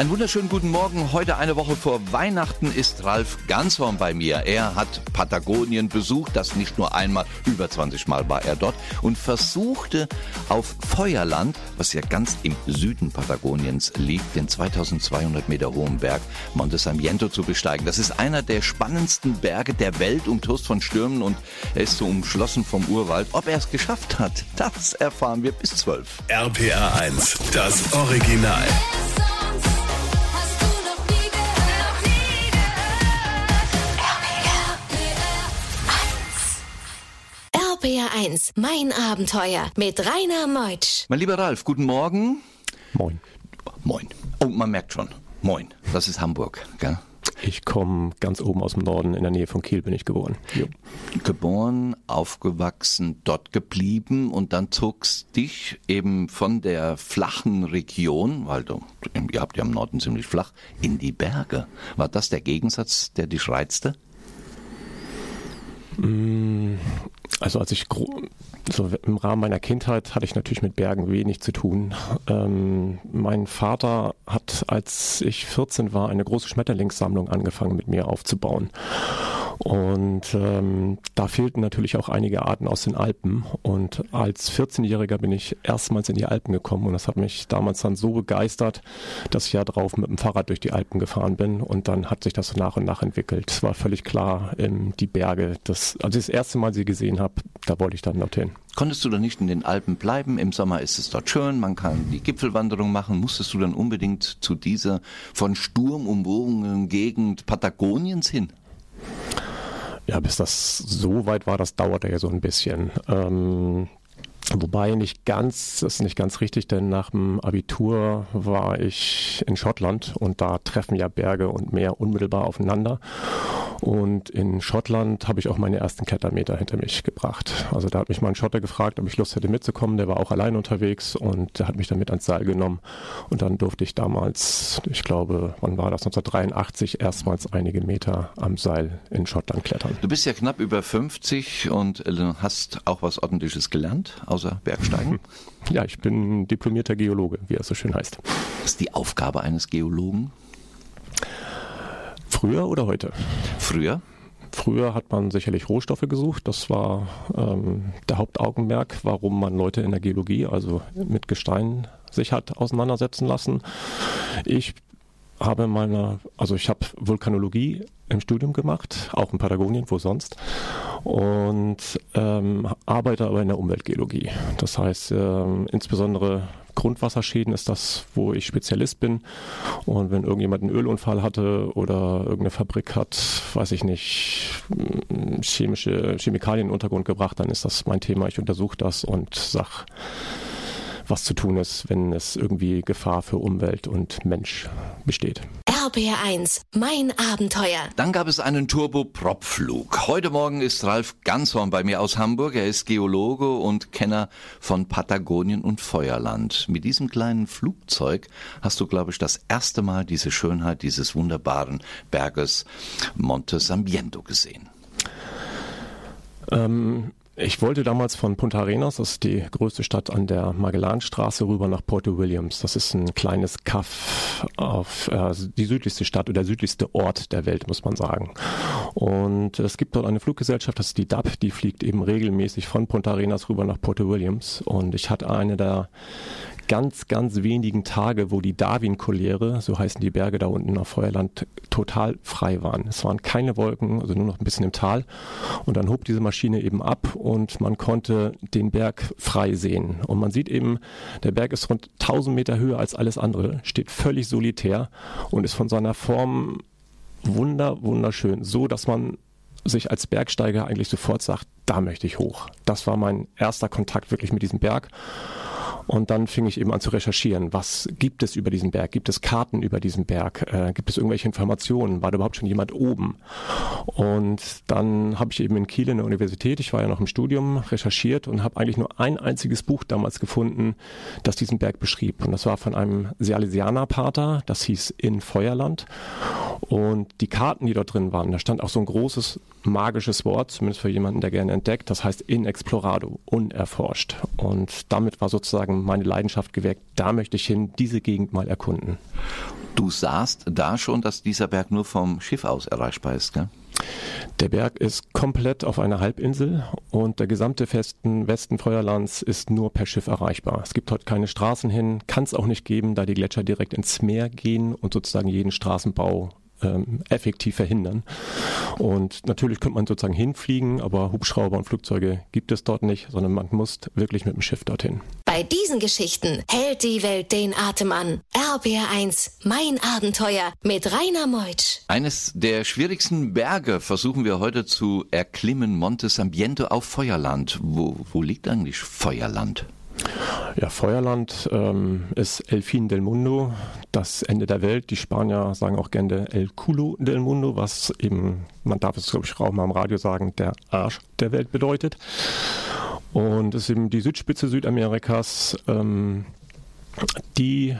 Einen wunderschönen guten Morgen. Heute eine Woche vor Weihnachten ist Ralf Ganshorn bei mir. Er hat Patagonien besucht, das nicht nur einmal, über 20 Mal war er dort und versuchte auf Feuerland, was ja ganz im Süden Patagoniens liegt, den 2200 Meter hohen Berg Monte Samiento zu besteigen. Das ist einer der spannendsten Berge der Welt, umtost von Stürmen und er ist so umschlossen vom Urwald. Ob er es geschafft hat, das erfahren wir bis 12. RPR 1, das Original. RPR 1, mein Abenteuer mit Rainer Meutsch. Mein lieber Ralf, guten Morgen. Moin. Moin. Oh, man merkt schon. Moin. Das ist Hamburg, gell? Ich komme ganz oben aus dem Norden, in der Nähe von Kiel bin ich geboren. Jo. Geboren, aufgewachsen, dort geblieben und dann zogst dich eben von der flachen Region, weil du, ihr habt ja im Norden ziemlich flach, in die Berge. War das der Gegensatz, der dich reizte? Mm, also als ich so im Rahmen meiner Kindheit hatte ich natürlich mit Bergen wenig zu tun. Ähm, mein Vater hat, als ich 14 war, eine große Schmetterlingssammlung angefangen mit mir aufzubauen. Und ähm, da fehlten natürlich auch einige Arten aus den Alpen. Und als 14-Jähriger bin ich erstmals in die Alpen gekommen und das hat mich damals dann so begeistert, dass ich ja drauf mit dem Fahrrad durch die Alpen gefahren bin und dann hat sich das so nach und nach entwickelt. Es war völlig klar, ähm, die Berge, das, als ich das erste Mal sie gesehen habe, da wollte ich dann dorthin. Konntest du dann nicht in den Alpen bleiben? Im Sommer ist es dort schön, man kann die Gipfelwanderung machen. Musstest du dann unbedingt zu dieser von Sturm umwogenen Gegend Patagoniens hin? Ja, bis das so weit war, das dauerte ja so ein bisschen. Ähm, Wobei nicht ganz, das ist nicht ganz richtig, denn nach dem Abitur war ich in Schottland und da treffen ja Berge und Meer unmittelbar aufeinander. Und in Schottland habe ich auch meine ersten Klettermeter hinter mich gebracht. Also da hat mich mal ein Schotter gefragt, ob ich Lust hätte mitzukommen. Der war auch allein unterwegs und der hat mich dann mit ans Seil genommen. Und dann durfte ich damals, ich glaube, wann war das, 1983, erstmals einige Meter am Seil in Schottland klettern. Du bist ja knapp über 50 und äh, hast auch was Ordentliches gelernt, außer Bergsteigen. Ja, ich bin diplomierter Geologe, wie er so schön heißt. Was ist die Aufgabe eines Geologen? Früher oder heute? Früher. Früher hat man sicherlich Rohstoffe gesucht. Das war ähm, der Hauptaugenmerk, warum man Leute in der Geologie, also mit Gestein, sich hat auseinandersetzen lassen. Ich habe meine, also ich habe Vulkanologie im Studium gemacht, auch in Patagonien, wo sonst, und ähm, arbeite aber in der Umweltgeologie. Das heißt, ähm, insbesondere Grundwasserschäden ist das, wo ich Spezialist bin. Und wenn irgendjemand einen Ölunfall hatte oder irgendeine Fabrik hat, weiß ich nicht, chemische Chemikalien in den Untergrund gebracht, dann ist das mein Thema. Ich untersuche das und sag, was zu tun ist, wenn es irgendwie Gefahr für Umwelt und Mensch besteht. RBR1, mein Abenteuer. Dann gab es einen Turbo-Propflug. Heute Morgen ist Ralf Ganshorn bei mir aus Hamburg. Er ist Geologe und Kenner von Patagonien und Feuerland. Mit diesem kleinen Flugzeug hast du, glaube ich, das erste Mal diese Schönheit dieses wunderbaren Berges Monte Sambiento gesehen. Ähm, ich wollte damals von Punta Arenas, das ist die größte Stadt an der Magellanstraße, rüber nach Porto Williams. Das ist ein kleines Kaff auf äh, die südlichste Stadt oder der südlichste Ort der Welt, muss man sagen. Und es gibt dort eine Fluggesellschaft, das ist die DAP, die fliegt eben regelmäßig von Punta Arenas rüber nach Porto Williams. Und ich hatte eine der ganz, ganz wenigen Tage, wo die Darwin-Kolliere, so heißen die Berge da unten auf Feuerland, total frei waren. Es waren keine Wolken, also nur noch ein bisschen im Tal. Und dann hob diese Maschine eben ab und man konnte den Berg frei sehen. Und man sieht eben, der Berg ist rund 1000 Meter höher als alles andere, steht völlig solitär und ist von seiner Form wunder, wunderschön. So, dass man sich als Bergsteiger eigentlich sofort sagt, da möchte ich hoch. Das war mein erster Kontakt wirklich mit diesem Berg. Und dann fing ich eben an zu recherchieren. Was gibt es über diesen Berg? Gibt es Karten über diesen Berg? Äh, gibt es irgendwelche Informationen? War da überhaupt schon jemand oben? Und dann habe ich eben in Kiel in der Universität, ich war ja noch im Studium, recherchiert und habe eigentlich nur ein einziges Buch damals gefunden, das diesen Berg beschrieb. Und das war von einem Salesianer-Pater, das hieß In Feuerland. Und die Karten, die dort drin waren, da stand auch so ein großes magisches Wort, zumindest für jemanden, der gerne entdeckt, das heißt in explorado, unerforscht. Und damit war sozusagen meine Leidenschaft geweckt, da möchte ich hin, diese Gegend mal erkunden. Du sahst da schon, dass dieser Berg nur vom Schiff aus erreichbar ist, gell? Der Berg ist komplett auf einer Halbinsel und der gesamte festen Westen Feuerlands ist nur per Schiff erreichbar. Es gibt heute keine Straßen hin, kann es auch nicht geben, da die Gletscher direkt ins Meer gehen und sozusagen jeden Straßenbau ähm, effektiv verhindern. Und natürlich könnte man sozusagen hinfliegen, aber Hubschrauber und Flugzeuge gibt es dort nicht, sondern man muss wirklich mit dem Schiff dorthin. Bei diesen Geschichten hält die Welt den Atem an. RBR1, mein Abenteuer mit Rainer Meutsch. Eines der schwierigsten Berge versuchen wir heute zu erklimmen, Monte Sambiento auf Feuerland. Wo, wo liegt eigentlich Feuerland? Ja, Feuerland ähm, ist El Fin del Mundo, das Ende der Welt. Die Spanier sagen auch gerne El Culo del Mundo, was eben, man darf es glaube ich auch mal im Radio sagen, der Arsch der Welt bedeutet. Und es ist eben die Südspitze Südamerikas, ähm, die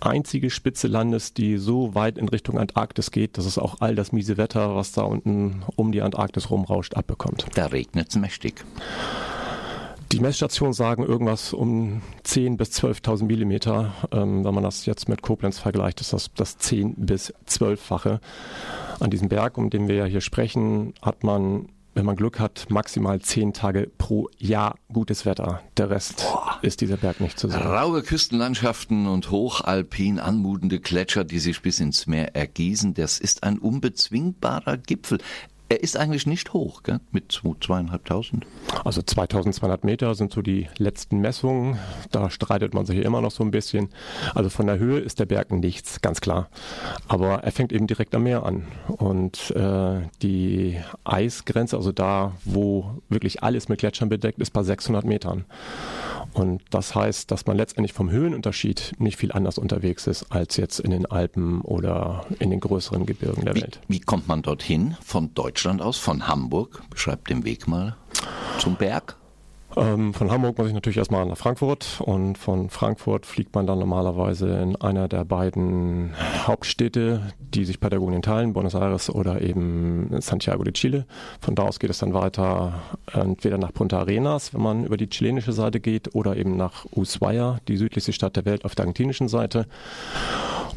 einzige Spitze Landes, die so weit in Richtung Antarktis geht, dass es auch all das miese Wetter, was da unten um die Antarktis rumrauscht, abbekommt. Da regnet es mächtig. Die Messstationen sagen irgendwas um 10.000 bis 12.000 Millimeter. Ähm, wenn man das jetzt mit Koblenz vergleicht, ist das das 10 bis 12-fache. An diesem Berg, um den wir ja hier sprechen, hat man, wenn man Glück hat, maximal 10 Tage pro Jahr gutes Wetter. Der Rest Boah. ist dieser Berg nicht zu sehen. Raue Küstenlandschaften und hochalpin anmutende Gletscher, die sich bis ins Meer ergießen, das ist ein unbezwingbarer Gipfel. Er ist eigentlich nicht hoch, gell? mit zweieinhalbtausend. Also 2200 Meter sind so die letzten Messungen. Da streitet man sich immer noch so ein bisschen. Also von der Höhe ist der Berg nichts, ganz klar. Aber er fängt eben direkt am Meer an. Und äh, die Eisgrenze, also da, wo wirklich alles mit Gletschern bedeckt ist, bei 600 Metern. Und das heißt, dass man letztendlich vom Höhenunterschied nicht viel anders unterwegs ist als jetzt in den Alpen oder in den größeren Gebirgen der wie, Welt. Wie kommt man dorthin? Von Deutschland aus, von Hamburg? Beschreibt den Weg mal zum Berg. Ähm, von Hamburg muss ich natürlich erstmal nach Frankfurt und von Frankfurt fliegt man dann normalerweise in einer der beiden Hauptstädte, die sich Patagonien teilen, Buenos Aires oder eben Santiago de Chile. Von da aus geht es dann weiter entweder nach Punta Arenas, wenn man über die chilenische Seite geht, oder eben nach Ushuaia, die südlichste Stadt der Welt auf der argentinischen Seite.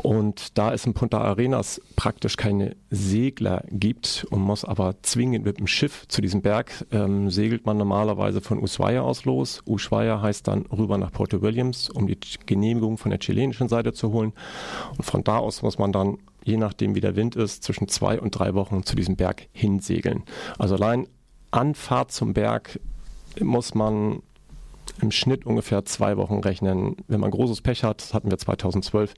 Und da es in Punta Arenas praktisch keine Segler gibt und muss aber zwingend mit dem Schiff zu diesem Berg, ähm, segelt man normalerweise von Ushuaia aus los. Ushuaia heißt dann rüber nach Porto Williams, um die Genehmigung von der chilenischen Seite zu holen. Und von da aus muss man dann, je nachdem wie der Wind ist, zwischen zwei und drei Wochen zu diesem Berg hinsegeln. Also allein Anfahrt zum Berg muss man im Schnitt ungefähr zwei Wochen rechnen. Wenn man großes Pech hat, das hatten wir 2012,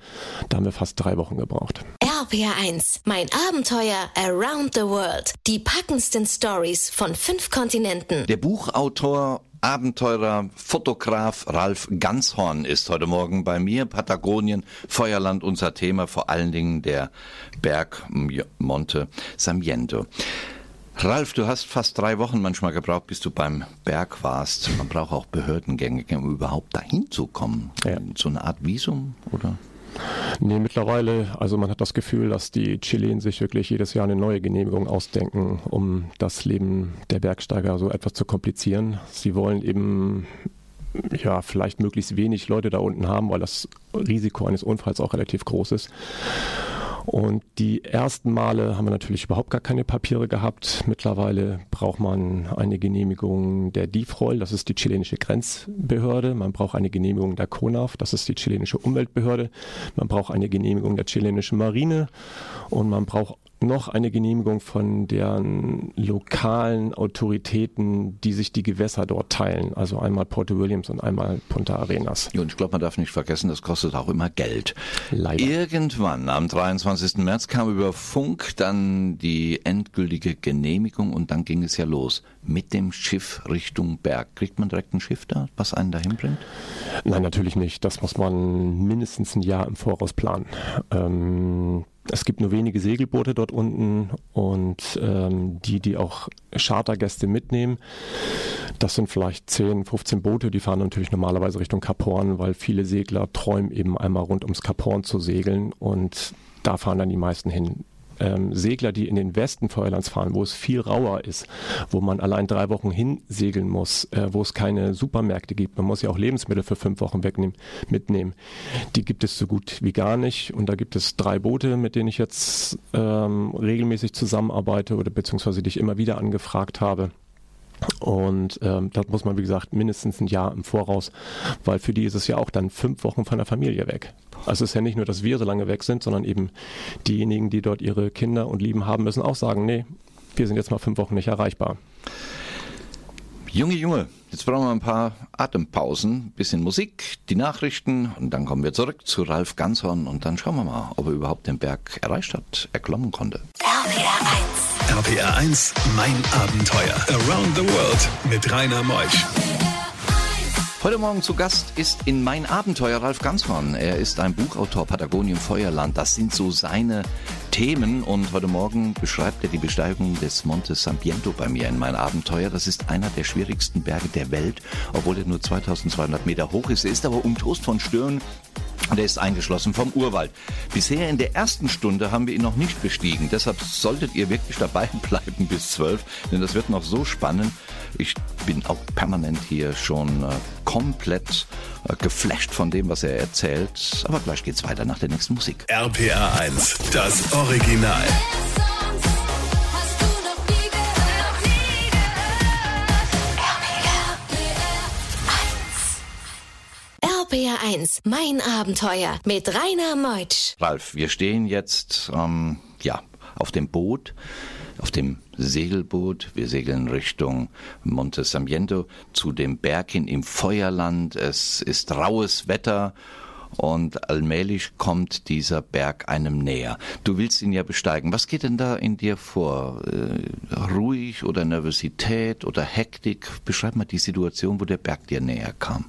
da haben wir fast drei Wochen gebraucht. RPR1, mein Abenteuer Around the World. Die packendsten Stories von fünf Kontinenten. Der Buchautor Abenteurer, Fotograf Ralf Ganshorn ist heute Morgen bei mir. Patagonien, Feuerland, unser Thema, vor allen Dingen der Berg Monte Samiento. Ralf, du hast fast drei Wochen manchmal gebraucht, bis du beim Berg warst. Man braucht auch Behördengänge, um überhaupt dahin zu kommen. Ja. So eine Art Visum, oder? Nee, mittlerweile, also man hat das Gefühl, dass die Chilen sich wirklich jedes Jahr eine neue Genehmigung ausdenken, um das Leben der Bergsteiger so etwas zu komplizieren. Sie wollen eben ja, vielleicht möglichst wenig Leute da unten haben, weil das Risiko eines Unfalls auch relativ groß ist. Und die ersten Male haben wir natürlich überhaupt gar keine Papiere gehabt. Mittlerweile braucht man eine Genehmigung der DIFROL, das ist die chilenische Grenzbehörde. Man braucht eine Genehmigung der CONAF, das ist die chilenische Umweltbehörde. Man braucht eine Genehmigung der chilenischen Marine und man braucht noch eine Genehmigung von deren lokalen Autoritäten, die sich die Gewässer dort teilen. Also einmal Porto Williams und einmal Punta Arenas. Und ich glaube, man darf nicht vergessen, das kostet auch immer Geld. Leider. Irgendwann am 23. März kam über Funk dann die endgültige Genehmigung und dann ging es ja los mit dem Schiff Richtung Berg. Kriegt man direkt ein Schiff da, was einen dahin bringt? Nein, natürlich nicht. Das muss man mindestens ein Jahr im Voraus planen. Ähm, es gibt nur wenige Segelboote dort unten und ähm, die, die auch Chartergäste mitnehmen, das sind vielleicht 10, 15 Boote, die fahren natürlich normalerweise Richtung Kap Horn, weil viele Segler träumen eben einmal rund ums Kap Horn zu segeln und da fahren dann die meisten hin ähm, Segler, die in den Westen Feuerlands fahren, wo es viel rauer ist, wo man allein drei Wochen hinsegeln muss, äh, wo es keine Supermärkte gibt, man muss ja auch Lebensmittel für fünf Wochen wegnehmen, mitnehmen. Die gibt es so gut wie gar nicht. Und da gibt es drei Boote, mit denen ich jetzt ähm, regelmäßig zusammenarbeite oder beziehungsweise die ich immer wieder angefragt habe. Und ähm, da muss man, wie gesagt, mindestens ein Jahr im Voraus, weil für die ist es ja auch dann fünf Wochen von der Familie weg. Also es ist ja nicht nur, dass wir so lange weg sind, sondern eben diejenigen, die dort ihre Kinder und Lieben haben, müssen auch sagen, nee, wir sind jetzt mal fünf Wochen nicht erreichbar. Junge, Junge, jetzt brauchen wir ein paar Atempausen, bisschen Musik, die Nachrichten und dann kommen wir zurück zu Ralf Ganshorn und dann schauen wir mal, ob er überhaupt den Berg erreicht hat, erklommen konnte. RPR 1. RPR 1, mein Abenteuer. Around the World mit Rainer Meusch. Heute Morgen zu Gast ist in Mein Abenteuer Ralf Ganshorn. Er ist ein Buchautor Patagonien Feuerland. Das sind so seine Themen und heute Morgen beschreibt er die Besteigung des Monte Sampiento bei mir in Mein Abenteuer. Das ist einer der schwierigsten Berge der Welt, obwohl er nur 2200 Meter hoch ist. Er ist aber umtost von Stirn und er ist eingeschlossen vom Urwald. Bisher in der ersten Stunde haben wir ihn noch nicht bestiegen. Deshalb solltet ihr wirklich dabei bleiben bis zwölf, denn das wird noch so spannend. Ich bin auch permanent hier schon äh, komplett äh, geflasht von dem, was er erzählt. Aber gleich geht's weiter nach der nächsten Musik. RPR 1, das Original. RPR 1, mein Abenteuer mit Rainer Meutsch. Ralf, wir stehen jetzt ähm, ja, auf dem Boot, auf dem Segelboot. Wir segeln Richtung Monte Sampiento zu dem Berg hin im Feuerland. Es ist raues Wetter und allmählich kommt dieser Berg einem näher. Du willst ihn ja besteigen. Was geht denn da in dir vor? Äh, ruhig oder Nervosität oder Hektik? Beschreib mal die Situation, wo der Berg dir näher kam.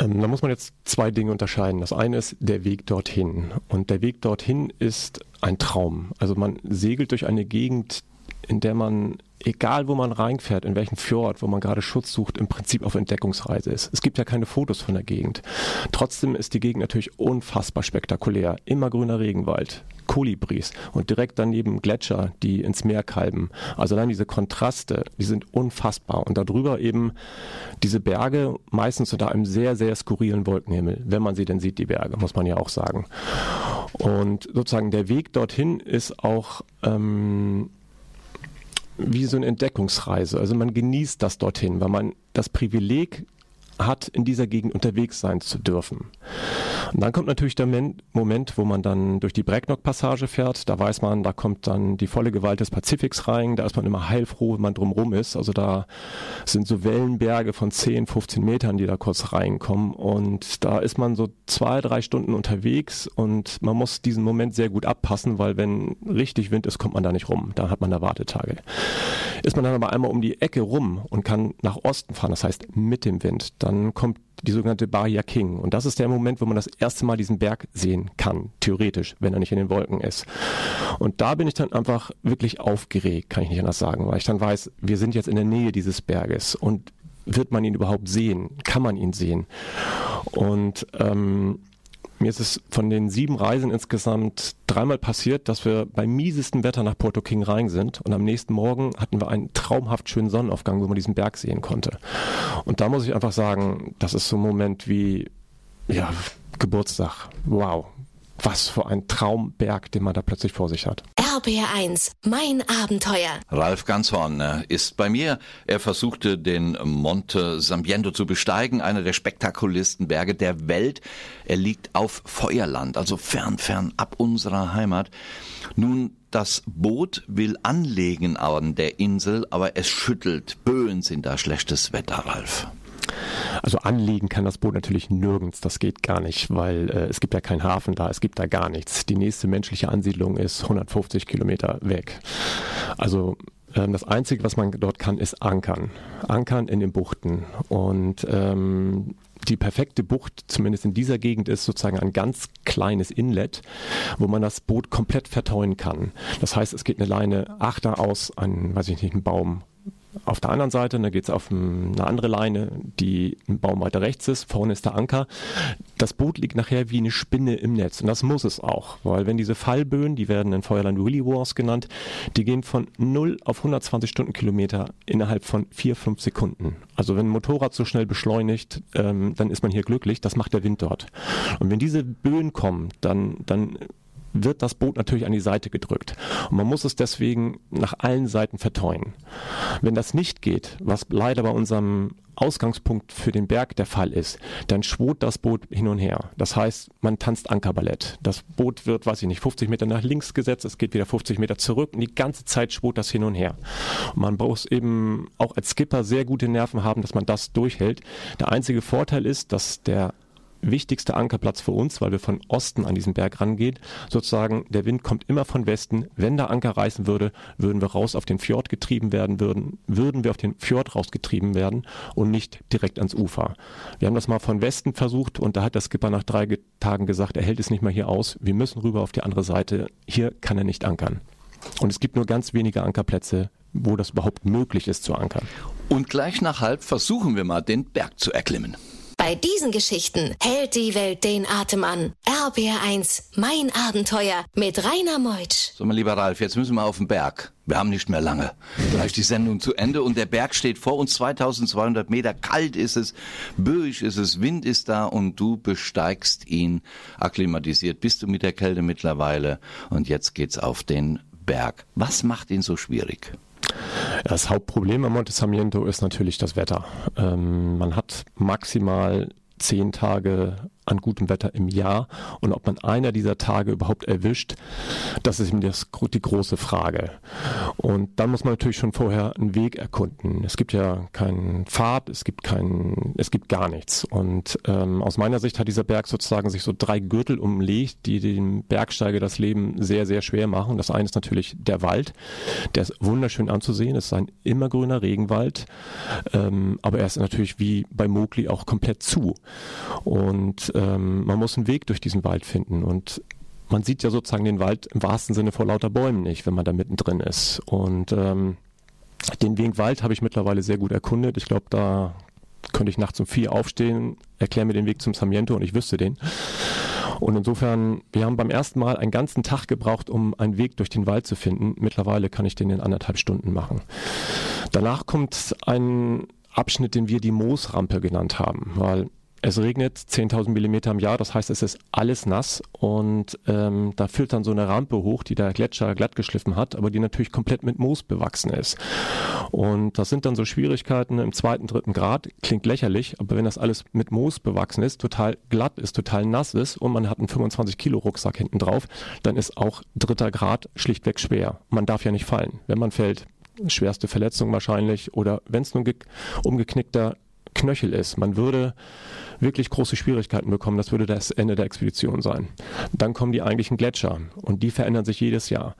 Ähm, da muss man jetzt zwei Dinge unterscheiden. Das eine ist der Weg dorthin. Und der Weg dorthin ist ein Traum. Also man segelt durch eine Gegend, in der man, egal wo man reinfährt, in welchen Fjord, wo man gerade Schutz sucht, im Prinzip auf Entdeckungsreise ist. Es gibt ja keine Fotos von der Gegend. Trotzdem ist die Gegend natürlich unfassbar spektakulär. Immer grüner Regenwald, Kolibris und direkt daneben Gletscher, die ins Meer kalben. Also dann diese Kontraste, die sind unfassbar. Und darüber eben diese Berge, meistens unter einem sehr, sehr skurrilen Wolkenhimmel, wenn man sie denn sieht, die Berge, muss man ja auch sagen. Und sozusagen der Weg dorthin ist auch ähm, wie so eine Entdeckungsreise. Also man genießt das dorthin, weil man das Privileg hat, in dieser Gegend unterwegs sein zu dürfen. Und dann kommt natürlich der Men- Moment, wo man dann durch die Brecknock-Passage fährt. Da weiß man, da kommt dann die volle Gewalt des Pazifiks rein. Da ist man immer heilfroh, wenn man drumrum ist. Also da sind so Wellenberge von 10, 15 Metern, die da kurz reinkommen. Und da ist man so zwei, drei Stunden unterwegs und man muss diesen Moment sehr gut abpassen, weil wenn richtig Wind ist, kommt man da nicht rum. Da hat man da Wartetage. Ist man dann aber einmal um die Ecke rum und kann nach Osten fahren, das heißt mit dem Wind, dann kommt die sogenannte Bahia King. Und das ist der Moment, wo man das erste Mal diesen Berg sehen kann, theoretisch, wenn er nicht in den Wolken ist. Und da bin ich dann einfach wirklich aufgeregt, kann ich nicht anders sagen, weil ich dann weiß, wir sind jetzt in der Nähe dieses Berges und wird man ihn überhaupt sehen? Kann man ihn sehen? Und ähm, mir ist es von den sieben Reisen insgesamt dreimal passiert, dass wir beim miesesten Wetter nach Porto King rein sind und am nächsten Morgen hatten wir einen traumhaft schönen Sonnenaufgang, wo man diesen Berg sehen konnte. Und da muss ich einfach sagen, das ist so ein Moment wie, ja, Geburtstag. Wow. Was für ein Traumberg, den man da plötzlich vor sich hat. RBR1, mein Abenteuer. Ralf Ganshorn äh, ist bei mir. Er versuchte den Monte Sambiento zu besteigen, einer der spektakulärsten Berge der Welt. Er liegt auf Feuerland, also fern, fern ab unserer Heimat. Nun, das Boot will anlegen an der Insel, aber es schüttelt. Böen sind da schlechtes Wetter, Ralf. Also anlegen kann das Boot natürlich nirgends, das geht gar nicht, weil äh, es gibt ja keinen Hafen da, es gibt da gar nichts. Die nächste menschliche Ansiedlung ist 150 Kilometer weg. Also ähm, das Einzige, was man dort kann, ist ankern. Ankern in den Buchten. Und ähm, die perfekte Bucht, zumindest in dieser Gegend, ist sozusagen ein ganz kleines Inlet, wo man das Boot komplett verteuen kann. Das heißt, es geht eine Leine achter aus, an, weiß ich nicht, einen Baum auf der anderen Seite, da geht es auf ein- eine andere Leine, die ein Baum weiter rechts ist, vorne ist der Anker. Das Boot liegt nachher wie eine Spinne im Netz und das muss es auch, weil wenn diese Fallböen, die werden in Feuerland Willy Wars genannt, die gehen von 0 auf 120 Stundenkilometer innerhalb von 4, 5 Sekunden. Also wenn ein Motorrad so schnell beschleunigt, ähm, dann ist man hier glücklich, das macht der Wind dort. Und wenn diese Böen kommen, dann, dann wird das Boot natürlich an die Seite gedrückt. Und man muss es deswegen nach allen Seiten verteuen. Wenn das nicht geht, was leider bei unserem Ausgangspunkt für den Berg der Fall ist, dann schwot das Boot hin und her. Das heißt, man tanzt Ankerballett. Das Boot wird, weiß ich nicht, 50 Meter nach links gesetzt, es geht wieder 50 Meter zurück und die ganze Zeit schwot das hin und her. Und man braucht eben auch als Skipper sehr gute Nerven haben, dass man das durchhält. Der einzige Vorteil ist, dass der wichtigste Ankerplatz für uns, weil wir von Osten an diesen Berg rangehen. Sozusagen, der Wind kommt immer von Westen. Wenn der Anker reißen würde, würden wir raus auf den Fjord getrieben werden, würden, würden wir auf den Fjord rausgetrieben werden und nicht direkt ans Ufer. Wir haben das mal von Westen versucht und da hat der Skipper nach drei Ge- Tagen gesagt, er hält es nicht mehr hier aus. Wir müssen rüber auf die andere Seite. Hier kann er nicht ankern. Und es gibt nur ganz wenige Ankerplätze, wo das überhaupt möglich ist zu ankern. Und gleich nach halb versuchen wir mal, den Berg zu erklimmen. Bei diesen Geschichten hält die Welt den Atem an. RBR1, mein Abenteuer mit Rainer Meutsch. So, mein lieber Ralf, jetzt müssen wir auf den Berg. Wir haben nicht mehr lange. Gleich die Sendung zu Ende und der Berg steht vor uns 2200 Meter. Kalt ist es, böig ist es, Wind ist da und du besteigst ihn. Akklimatisiert bist du mit der Kälte mittlerweile und jetzt geht's auf den Berg. Was macht ihn so schwierig? Das Hauptproblem am Monte Sarmiento ist natürlich das Wetter. Ähm, man hat maximal zehn Tage an gutem Wetter im Jahr und ob man einer dieser Tage überhaupt erwischt, das ist eben das, die große Frage. Und dann muss man natürlich schon vorher einen Weg erkunden. Es gibt ja keinen Pfad, es gibt kein, es gibt gar nichts. Und ähm, aus meiner Sicht hat dieser Berg sozusagen sich so drei Gürtel umlegt, die dem Bergsteiger das Leben sehr, sehr schwer machen. Das eine ist natürlich der Wald, der ist wunderschön anzusehen. Es ist ein immergrüner Regenwald, ähm, aber er ist natürlich wie bei Mowgli auch komplett zu. Und ähm, man muss einen Weg durch diesen Wald finden und man sieht ja sozusagen den Wald im wahrsten Sinne vor lauter Bäumen nicht, wenn man da mittendrin ist. Und ähm, den Weg Wald habe ich mittlerweile sehr gut erkundet. Ich glaube, da könnte ich nachts um vier aufstehen, erkläre mir den Weg zum Sarmiento und ich wüsste den. Und insofern, wir haben beim ersten Mal einen ganzen Tag gebraucht, um einen Weg durch den Wald zu finden. Mittlerweile kann ich den in anderthalb Stunden machen. Danach kommt ein Abschnitt, den wir die Moosrampe genannt haben, weil es regnet 10.000 Millimeter im Jahr, das heißt, es ist alles nass und ähm, da führt dann so eine Rampe hoch, die der Gletscher glatt geschliffen hat, aber die natürlich komplett mit Moos bewachsen ist. Und das sind dann so Schwierigkeiten im zweiten, dritten Grad, klingt lächerlich, aber wenn das alles mit Moos bewachsen ist, total glatt ist, total nass ist und man hat einen 25 Kilo Rucksack hinten drauf, dann ist auch dritter Grad schlichtweg schwer. Man darf ja nicht fallen. Wenn man fällt, schwerste Verletzung wahrscheinlich oder wenn es ge- umgeknickter Knöchel ist. Man würde wirklich große Schwierigkeiten bekommen. Das würde das Ende der Expedition sein. Dann kommen die eigentlichen Gletscher und die verändern sich jedes Jahr.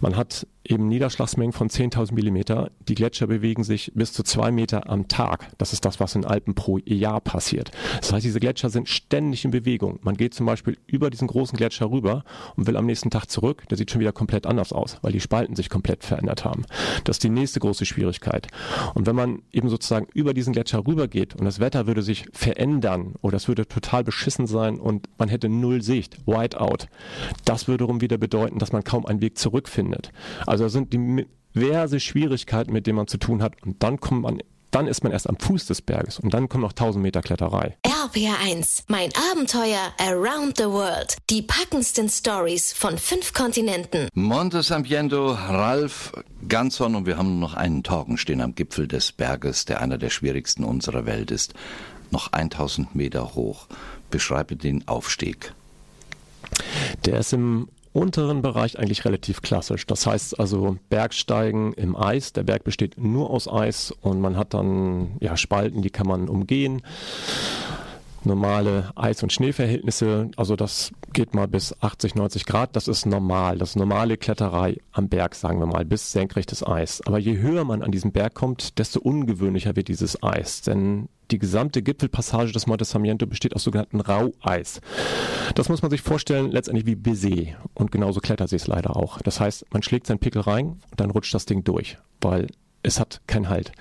Man hat eben Niederschlagsmengen von 10.000 Millimeter. Die Gletscher bewegen sich bis zu zwei Meter am Tag. Das ist das, was in Alpen pro Jahr passiert. Das heißt, diese Gletscher sind ständig in Bewegung. Man geht zum Beispiel über diesen großen Gletscher rüber und will am nächsten Tag zurück. Der sieht schon wieder komplett anders aus, weil die Spalten sich komplett verändert haben. Das ist die nächste große Schwierigkeit. Und wenn man eben sozusagen über diesen Gletscher rübergeht und das Wetter würde sich verändern oder es würde total beschissen sein und man hätte null Sicht, Whiteout, das würde wiederum wieder bedeuten, dass man kaum einen Weg zurückfindet. Also da sind die diverse Schwierigkeiten, mit denen man zu tun hat und dann kommt man dann ist man erst am Fuß des Berges und dann kommen noch 1000 Meter Kletterei. RPR1, mein Abenteuer around the world. Die packendsten Stories von fünf Kontinenten. Monte Sampiento, Ralf Ganzon und wir haben nur noch einen Torgen stehen am Gipfel des Berges, der einer der schwierigsten unserer Welt ist. Noch 1000 Meter hoch. Beschreibe den Aufstieg. Der ist im unteren Bereich eigentlich relativ klassisch. Das heißt also Bergsteigen im Eis. Der Berg besteht nur aus Eis und man hat dann ja Spalten, die kann man umgehen. Normale Eis- und Schneeverhältnisse, also das geht mal bis 80, 90 Grad, das ist normal. Das ist normale Kletterei am Berg, sagen wir mal, bis senkrechtes Eis. Aber je höher man an diesen Berg kommt, desto ungewöhnlicher wird dieses Eis. Denn die gesamte Gipfelpassage des Monte Sarmiento besteht aus sogenannten Raueis. Das muss man sich vorstellen, letztendlich wie Baiser. Und genauso klettert sie es leider auch. Das heißt, man schlägt seinen Pickel rein und dann rutscht das Ding durch, weil es hat keinen Halt.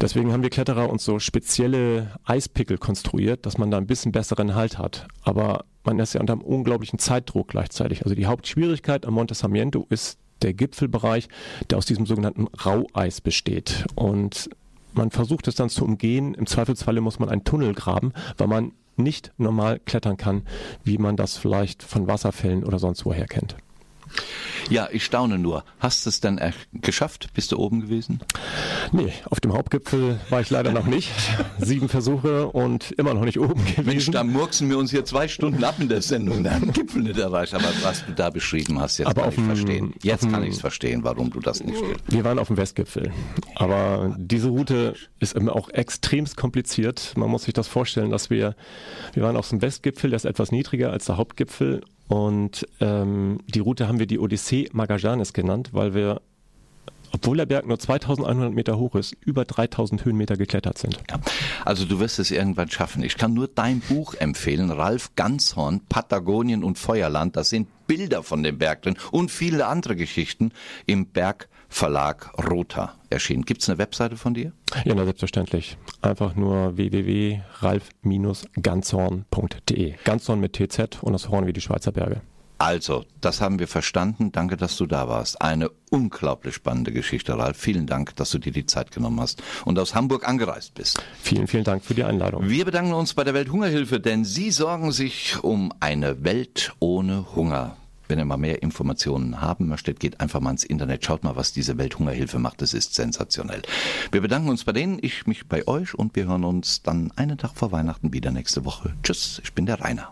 Deswegen haben wir Kletterer uns so spezielle Eispickel konstruiert, dass man da ein bisschen besseren Halt hat. Aber man ist ja unter einem unglaublichen Zeitdruck gleichzeitig. Also die Hauptschwierigkeit am Monte Sarmiento ist der Gipfelbereich, der aus diesem sogenannten Raueis besteht. Und man versucht es dann zu umgehen. Im Zweifelsfalle muss man einen Tunnel graben, weil man nicht normal klettern kann, wie man das vielleicht von Wasserfällen oder sonst woher kennt. Ja, ich staune nur. Hast du es denn äh, geschafft? Bist du oben gewesen? Nee, auf dem Hauptgipfel war ich leider noch nicht. Sieben Versuche und immer noch nicht oben Mensch, gewesen. da murksen wir uns hier zwei Stunden ab in der Sendung, am Gipfel nicht erreicht. Aber was du da beschrieben hast, jetzt Aber kann ich verstehen. Jetzt kann ich es verstehen, warum du das nicht willst. Wir waren auf dem Westgipfel. Aber diese Route ist immer auch extremst kompliziert. Man muss sich das vorstellen, dass wir, wir waren auf dem Westgipfel, der ist etwas niedriger als der Hauptgipfel. Und ähm, die Route haben wir die Odyssee Magallanes genannt, weil wir, obwohl der Berg nur 2100 Meter hoch ist, über 3000 Höhenmeter geklettert sind. Ja. Also du wirst es irgendwann schaffen. Ich kann nur dein Buch empfehlen, Ralf Ganzhorn, Patagonien und Feuerland. Da sind Bilder von dem Berg drin und viele andere Geschichten im Bergverlag Rotha erschienen. Gibt es eine Webseite von dir? Ja, na, selbstverständlich. Einfach nur www.ralf-ganzhorn.de. Ganzhorn mit TZ und das Horn wie die Schweizer Berge. Also, das haben wir verstanden. Danke, dass du da warst. Eine unglaublich spannende Geschichte, Ralf. Vielen Dank, dass du dir die Zeit genommen hast und aus Hamburg angereist bist. Vielen, vielen Dank für die Einladung. Wir bedanken uns bei der Welthungerhilfe, denn sie sorgen sich um eine Welt ohne Hunger. Wenn ihr mal mehr Informationen haben möchtet, geht einfach mal ins Internet, schaut mal, was diese Welthungerhilfe macht. Das ist sensationell. Wir bedanken uns bei denen, ich mich bei euch und wir hören uns dann einen Tag vor Weihnachten wieder nächste Woche. Tschüss, ich bin der Rainer.